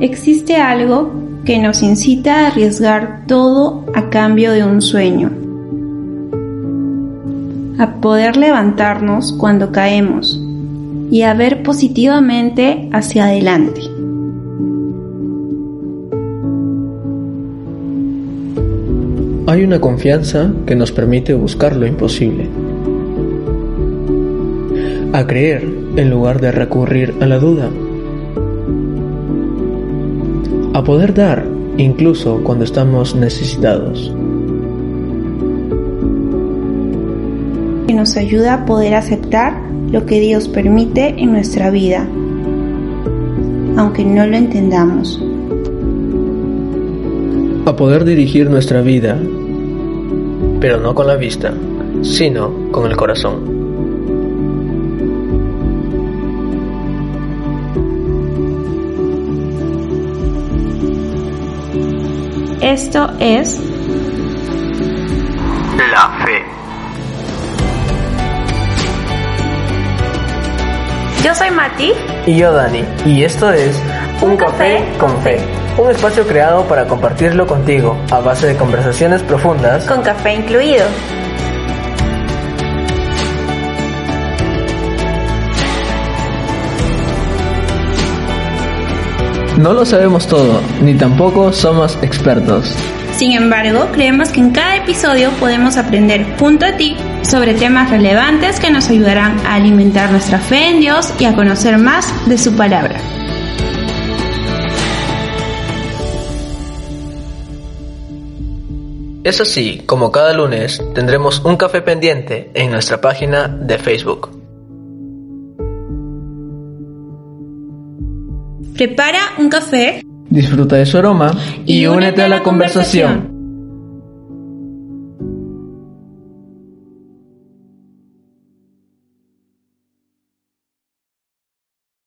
existe algo que nos incita a arriesgar todo a cambio de un sueño, a poder levantarnos cuando caemos y a ver positivamente hacia adelante. Hay una confianza que nos permite buscar lo imposible, a creer en lugar de recurrir a la duda a poder dar incluso cuando estamos necesitados. Que nos ayuda a poder aceptar lo que Dios permite en nuestra vida, aunque no lo entendamos. A poder dirigir nuestra vida, pero no con la vista, sino con el corazón. Esto es la fe. Yo soy Mati. Y yo Dani. Y esto es Un, café, con fe. Un espacio creado para compartirlo contigo a base de conversaciones profundas. Con café incluido. No lo sabemos todo, ni tampoco somos expertos. Sin embargo, creemos que en cada episodio podemos aprender junto a ti sobre temas relevantes que nos ayudarán a alimentar nuestra fe en Dios y a conocer más de su palabra. Es así como cada lunes tendremos un café pendiente en nuestra página de Facebook. Prepara un café, disfruta de su aroma y, únete a la conversación.